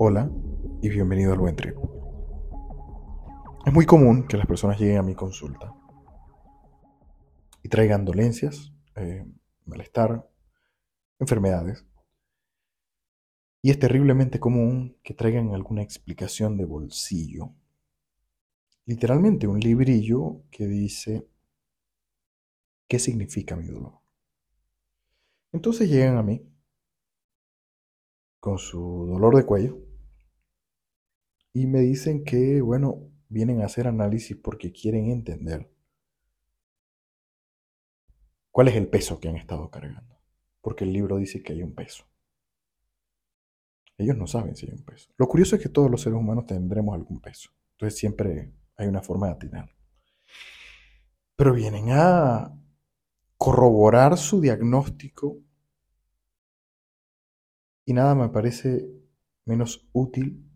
Hola y bienvenido al Buen Trip. Es muy común que las personas lleguen a mi consulta y traigan dolencias, eh, malestar, enfermedades. Y es terriblemente común que traigan alguna explicación de bolsillo. Literalmente un librillo que dice qué significa mi dolor. Entonces llegan a mí con su dolor de cuello y me dicen que, bueno, vienen a hacer análisis porque quieren entender cuál es el peso que han estado cargando. Porque el libro dice que hay un peso. Ellos no saben si hay un peso. Lo curioso es que todos los seres humanos tendremos algún peso. Entonces siempre hay una forma de atinar. Pero vienen a corroborar su diagnóstico y nada me parece menos útil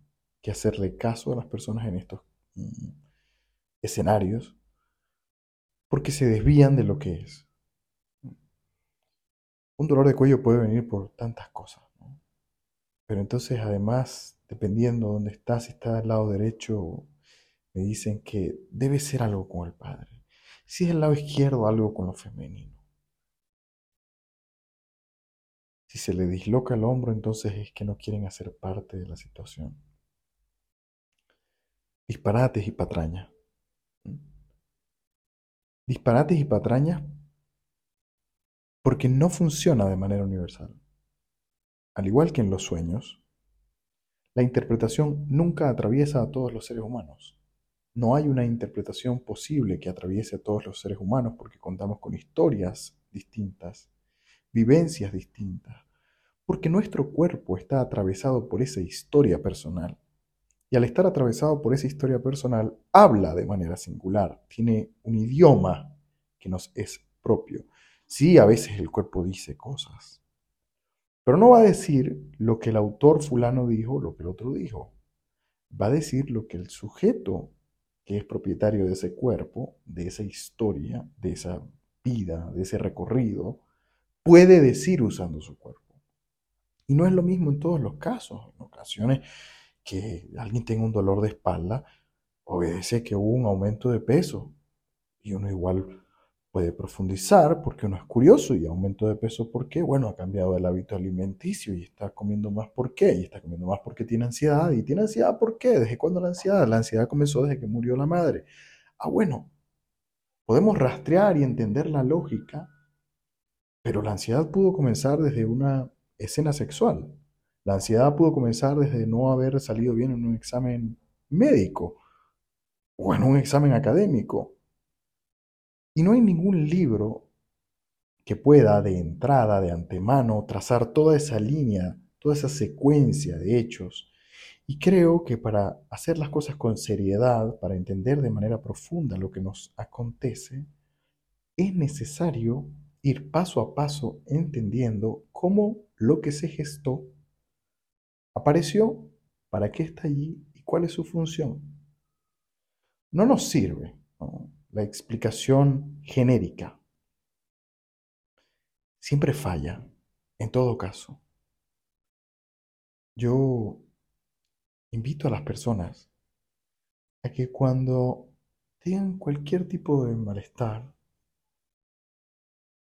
que hacerle caso a las personas en estos mm, escenarios porque se desvían de lo que es. Un dolor de cuello puede venir por tantas cosas, pero entonces además, dependiendo de dónde estás, si estás al lado derecho, me dicen que debe ser algo con el padre. Si es el lado izquierdo, algo con lo femenino. Si se le disloca el hombro, entonces es que no quieren hacer parte de la situación disparates y patrañas. Disparates y patrañas porque no funciona de manera universal. Al igual que en los sueños, la interpretación nunca atraviesa a todos los seres humanos. No hay una interpretación posible que atraviese a todos los seres humanos porque contamos con historias distintas, vivencias distintas, porque nuestro cuerpo está atravesado por esa historia personal y al estar atravesado por esa historia personal, habla de manera singular, tiene un idioma que nos es propio. Sí, a veces el cuerpo dice cosas, pero no va a decir lo que el autor fulano dijo, lo que el otro dijo. Va a decir lo que el sujeto que es propietario de ese cuerpo, de esa historia, de esa vida, de ese recorrido, puede decir usando su cuerpo. Y no es lo mismo en todos los casos. En ocasiones que alguien tenga un dolor de espalda obedece que hubo un aumento de peso. Y uno igual puede profundizar porque uno es curioso y aumento de peso ¿por qué? Bueno, ha cambiado el hábito alimenticio y está comiendo más ¿por qué? Y está comiendo más porque tiene ansiedad. ¿Y tiene ansiedad por qué? ¿Desde cuándo la ansiedad? La ansiedad comenzó desde que murió la madre. Ah, bueno, podemos rastrear y entender la lógica, pero la ansiedad pudo comenzar desde una escena sexual. La ansiedad pudo comenzar desde no haber salido bien en un examen médico o en un examen académico. Y no hay ningún libro que pueda de entrada, de antemano, trazar toda esa línea, toda esa secuencia de hechos. Y creo que para hacer las cosas con seriedad, para entender de manera profunda lo que nos acontece, es necesario ir paso a paso entendiendo cómo lo que se gestó apareció, para qué está allí y cuál es su función. No nos sirve la explicación genérica. Siempre falla, en todo caso. Yo invito a las personas a que cuando tengan cualquier tipo de malestar,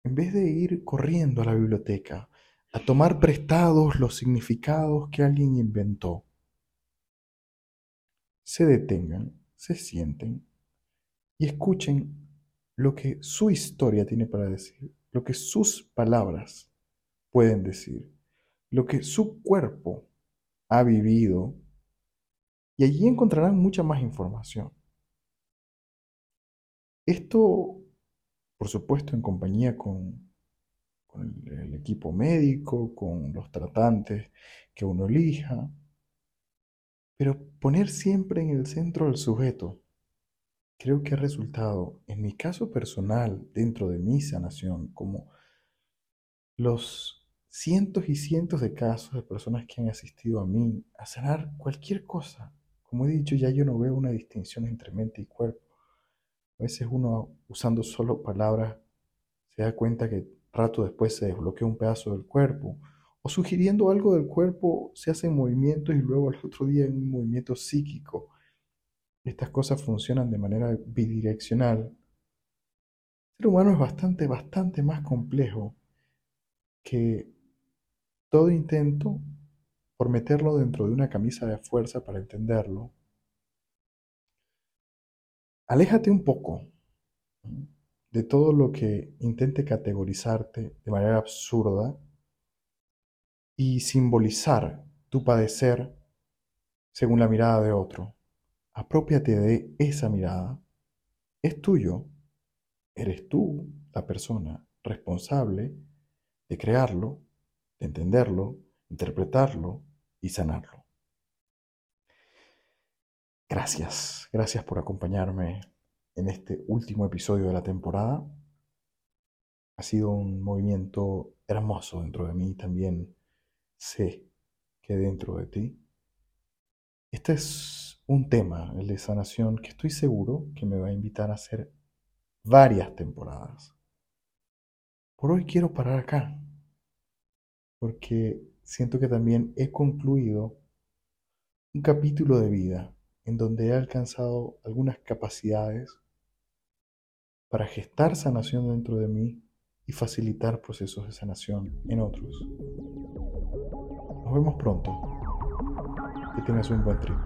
en vez de ir corriendo a la biblioteca a tomar prestados los significados que alguien inventó. Se detengan, se sienten y escuchen lo que su historia tiene para decir, lo que sus palabras pueden decir, lo que su cuerpo ha vivido y allí encontrarán mucha más información. Esto, por supuesto, en compañía el equipo médico, con los tratantes que uno elija, pero poner siempre en el centro al sujeto, creo que ha resultado, en mi caso personal, dentro de mi sanación, como los cientos y cientos de casos de personas que han asistido a mí a sanar cualquier cosa. Como he dicho, ya yo no veo una distinción entre mente y cuerpo. A veces uno, usando solo palabras, se da cuenta que rato después se desbloquea un pedazo del cuerpo, o sugiriendo algo del cuerpo se hacen movimientos y luego al otro día un movimiento psíquico. Estas cosas funcionan de manera bidireccional. El ser humano es bastante, bastante más complejo que todo intento por meterlo dentro de una camisa de fuerza para entenderlo. Aléjate un poco de todo lo que intente categorizarte de manera absurda y simbolizar tu padecer según la mirada de otro. Apropiate de esa mirada. Es tuyo. Eres tú la persona responsable de crearlo, de entenderlo, interpretarlo y sanarlo. Gracias, gracias por acompañarme en este último episodio de la temporada. Ha sido un movimiento hermoso dentro de mí también sé que dentro de ti. Este es un tema, el de sanación, que estoy seguro que me va a invitar a hacer varias temporadas. Por hoy quiero parar acá, porque siento que también he concluido un capítulo de vida en donde he alcanzado algunas capacidades para gestar sanación dentro de mí y facilitar procesos de sanación en otros. Nos vemos pronto. Que tengas un buen trip.